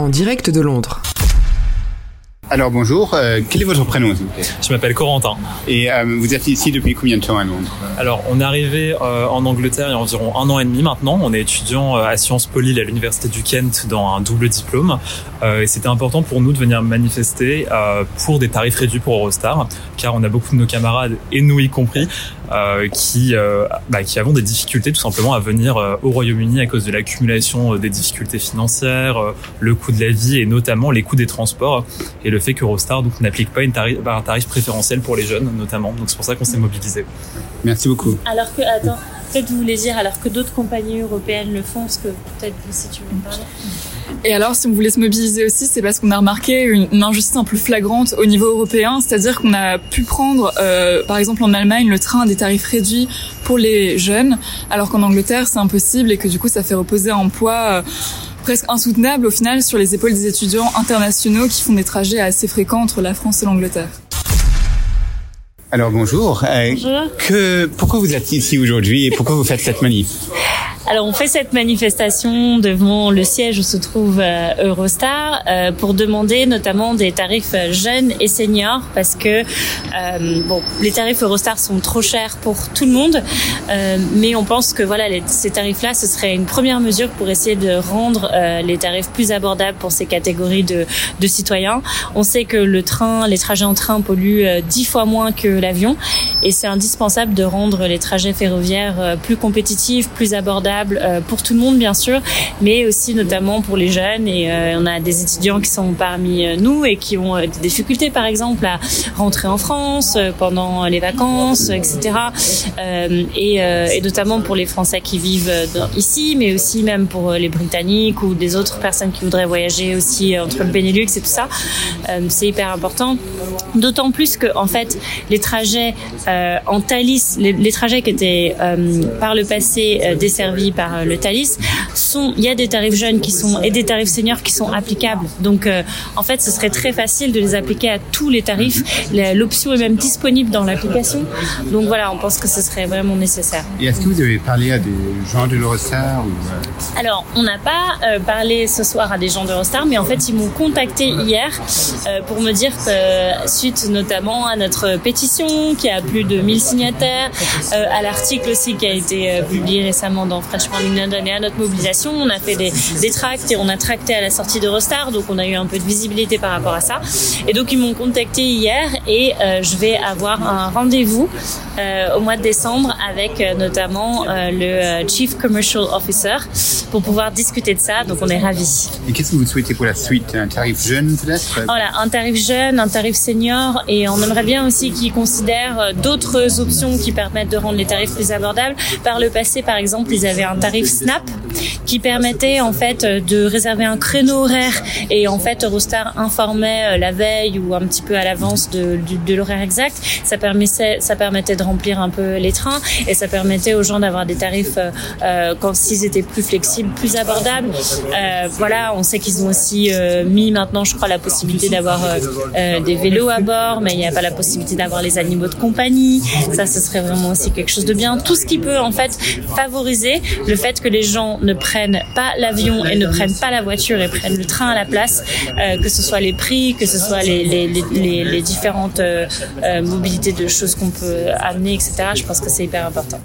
en direct de Londres. Alors bonjour, euh, quel est votre prénom s'il vous plaît? Je m'appelle Corentin. Et euh, vous êtes ici depuis combien de temps à Londres? Alors on est arrivé euh, en Angleterre il y a environ un an et demi maintenant. On est étudiant euh, à Sciences Po Lille à l'université du Kent dans un double diplôme. Euh, et c'était important pour nous de venir manifester euh, pour des tarifs réduits pour Eurostar, car on a beaucoup de nos camarades et nous y compris qui euh, bah, qui avons des difficultés tout simplement à venir euh, au Royaume-Uni à cause de l'accumulation euh, des difficultés financières, euh, le coût de la vie et notamment les coûts des transports et le fait qu'Eurostar donc n'applique pas une tarif, bah, un tarif préférentiel pour les jeunes notamment. Donc c'est pour ça qu'on s'est mobilisé. Merci beaucoup. Alors que, attends, peut-être vous voulez dire, alors que d'autres compagnies européennes le font, ce que peut-être si tu veux me parler? Et alors, si on voulait se mobiliser aussi, c'est parce qu'on a remarqué une, une injustice un peu flagrante au niveau européen, c'est-à-dire qu'on a pu prendre, euh, par exemple en Allemagne, le train à des tarifs réduits pour les jeunes, alors qu'en Angleterre, c'est impossible et que du coup, ça fait reposer un poids euh, presque insoutenable au final sur les épaules des étudiants internationaux qui font des trajets assez fréquents entre la France et l'Angleterre. Alors bonjour. Euh, Bonjour. Que, pourquoi vous êtes ici aujourd'hui et pourquoi vous faites cette manif? Alors on fait cette manifestation devant le siège où se trouve euh, Eurostar euh, pour demander notamment des tarifs euh, jeunes et seniors parce que euh, bon les tarifs Eurostar sont trop chers pour tout le monde euh, mais on pense que voilà ces tarifs là ce serait une première mesure pour essayer de rendre les tarifs plus abordables pour ces catégories de, de citoyens. On sait que le train les trajets en train polluent dix fois moins que l'avion et c'est indispensable de rendre les trajets ferroviaires plus compétitifs, plus abordables euh, pour tout le monde bien sûr, mais aussi notamment pour les jeunes. Et euh, on a des étudiants qui sont parmi euh, nous et qui ont des difficultés par exemple à rentrer en France pendant les vacances, etc. Et, notamment pour les Français qui vivent ici, mais aussi même pour les Britanniques ou des autres personnes qui voudraient voyager aussi entre le Benelux et tout ça. C'est hyper important. D'autant plus que en fait les trajets en Thalys, les, trajets qui étaient par le passé euh, par euh, le Thalys, sont il y a des tarifs jeunes qui sont et des tarifs seniors qui sont applicables. Donc euh, en fait ce serait très facile de les appliquer à tous les tarifs. L'option est même disponible dans l'application. Donc voilà, on pense que ce serait vraiment nécessaire. Et est-ce que vous avez parlé à des gens de l'Eurostar ou, euh, Alors, on n'a pas euh, parlé ce soir à des gens d'Eurostar, mais en fait, ils m'ont contacté hier euh, pour me dire que, suite notamment à notre pétition qui a plus de 1000 signataires, à l'article aussi qui a été publié récemment dans London et à notre mobilisation, on a fait des, des tracts et on a tracté à la sortie d'Eurostar, donc on a eu un peu de visibilité par rapport à ça. Et donc, ils m'ont contacté hier et euh, je vais avoir un rendez-vous euh, au mois de décembre avec euh, notamment le Chief Commercial Officer pour pouvoir discuter de ça. Donc on est ravis. Et qu'est-ce que vous souhaitez pour la suite? Un tarif jeune peut-être? Voilà, un tarif jeune, un tarif senior et on aimerait bien aussi qu'ils considèrent d'autres options qui permettent de rendre les tarifs plus abordables. Par le passé, par exemple, ils avaient un tarif Snap qui permettait en fait de réserver un créneau horaire et en fait Eurostar informait euh, la veille ou un petit peu à l'avance de, du- de l'horaire exact. Ça permettait, ça permettait de remplir un peu les trains et ça permettait aux gens d'avoir des tarifs euh, euh, quand s'ils étaient plus flexibles, plus abordables. Euh, voilà, on sait qu'ils ont aussi euh, mis maintenant, je crois, la possibilité d'avoir euh, des vélos à bord, mais il n'y a pas la possibilité d'avoir les animaux de compagnie. Ça, ce serait vraiment aussi quelque chose de bien. Tout ce qui peut en fait favoriser le fait que les gens ne prennent pas l'avion et ne prennent pas la voiture et prennent le train à la place, euh, que ce soit les prix, que ce soit les, les, différentes euh, euh, mobilités de choses qu'on peut amener, etc. Je pense que c'est hyper important.